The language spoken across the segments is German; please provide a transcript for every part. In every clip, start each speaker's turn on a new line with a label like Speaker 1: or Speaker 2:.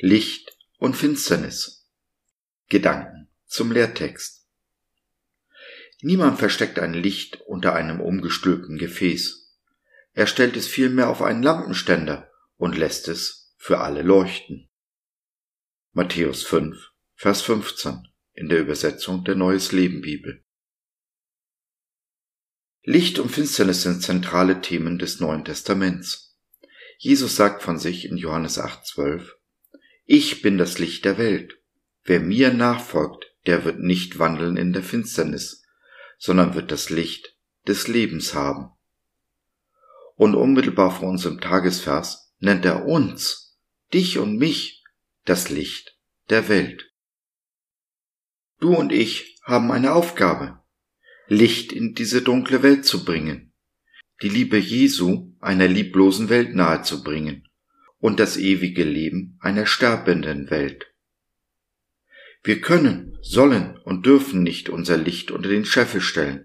Speaker 1: Licht und Finsternis. Gedanken zum Lehrtext. Niemand versteckt ein Licht unter einem umgestülpten Gefäß. Er stellt es vielmehr auf einen Lampenständer und lässt es für alle leuchten. Matthäus 5, Vers 15 in der Übersetzung der Neues Leben Bibel. Licht und Finsternis sind zentrale Themen des Neuen Testaments. Jesus sagt von sich in Johannes 8,12, Ich bin das Licht der Welt. Wer mir nachfolgt, der wird nicht wandeln in der Finsternis, sondern wird das Licht des Lebens haben. Und unmittelbar vor unserem Tagesvers nennt er uns, dich und mich, das Licht der Welt. Du und ich haben eine Aufgabe, Licht in diese dunkle Welt zu bringen, die Liebe Jesu einer lieblosen Welt nahezubringen und das ewige Leben einer sterbenden Welt. Wir können, sollen und dürfen nicht unser Licht unter den Scheffel stellen,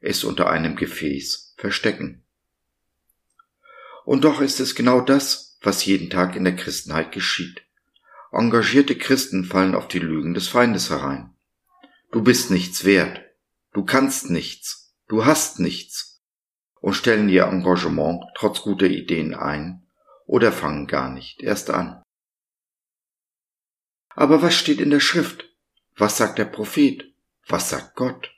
Speaker 1: es unter einem Gefäß verstecken. Und doch ist es genau das, was jeden Tag in der Christenheit geschieht. Engagierte Christen fallen auf die Lügen des Feindes herein. Du bist nichts wert, du kannst nichts, du hast nichts und stellen ihr Engagement trotz guter Ideen ein oder fangen gar nicht erst an. Aber was steht in der Schrift? Was sagt der Prophet? Was sagt Gott?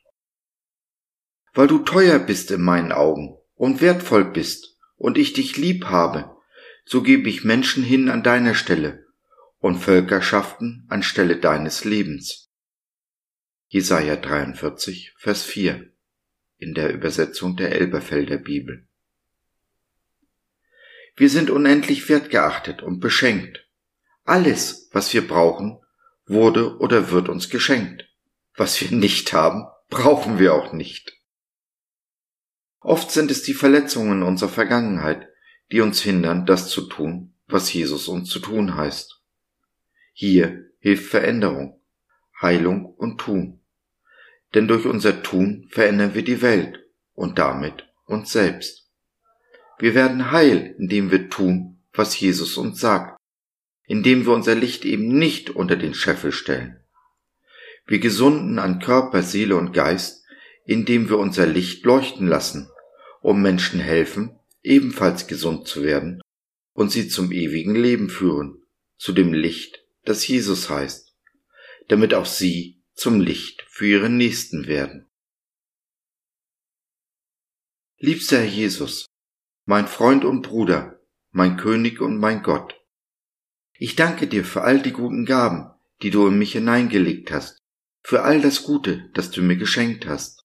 Speaker 1: Weil du teuer bist in meinen Augen und wertvoll bist und ich dich lieb habe, so gebe ich Menschen hin an deiner Stelle und Völkerschaften anstelle deines Lebens. Jesaja 43, Vers 4 in der Übersetzung der Elberfelder Bibel. Wir sind unendlich wertgeachtet und beschenkt. Alles, was wir brauchen, wurde oder wird uns geschenkt. Was wir nicht haben, brauchen wir auch nicht. Oft sind es die Verletzungen unserer Vergangenheit, die uns hindern, das zu tun, was Jesus uns zu tun heißt. Hier hilft Veränderung, Heilung und Tun. Denn durch unser Tun verändern wir die Welt und damit uns selbst. Wir werden heil, indem wir tun, was Jesus uns sagt, indem wir unser Licht eben nicht unter den Scheffel stellen. Wir gesunden an Körper, Seele und Geist, indem wir unser Licht leuchten lassen, um Menschen helfen, ebenfalls gesund zu werden und sie zum ewigen Leben führen, zu dem Licht das Jesus heißt, damit auch sie zum Licht für ihren Nächsten werden. Liebster Herr Jesus, mein Freund und Bruder, mein König und mein Gott, ich danke dir für all die guten Gaben, die du in mich hineingelegt hast, für all das Gute, das du mir geschenkt hast.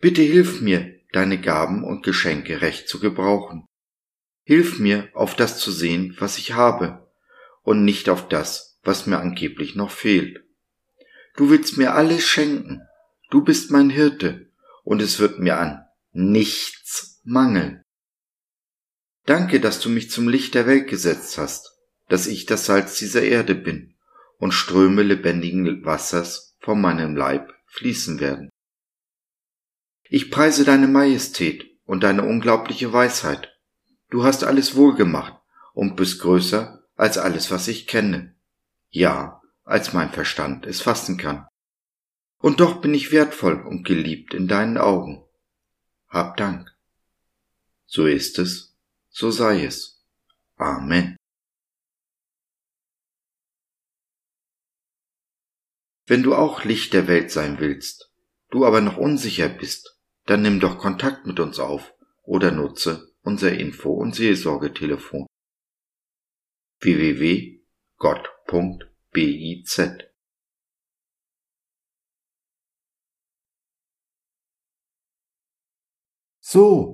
Speaker 1: Bitte hilf mir, deine Gaben und Geschenke recht zu gebrauchen. Hilf mir, auf das zu sehen, was ich habe, und nicht auf das, was mir angeblich noch fehlt. Du willst mir alles schenken, du bist mein Hirte, und es wird mir an nichts mangeln. Danke, dass du mich zum Licht der Welt gesetzt hast, dass ich das Salz dieser Erde bin und Ströme lebendigen Wassers von meinem Leib fließen werden. Ich preise deine Majestät und deine unglaubliche Weisheit. Du hast alles wohlgemacht und bist größer als alles, was ich kenne. Ja, als mein Verstand es fassen kann. Und doch bin ich wertvoll und geliebt in deinen Augen. Hab Dank. So ist es, so sei es. Amen. Wenn du auch Licht der Welt sein willst, du aber noch unsicher bist, dann nimm doch Kontakt mit uns auf oder nutze unser Info- und Seelsorgetelefon www.gott.biz
Speaker 2: So,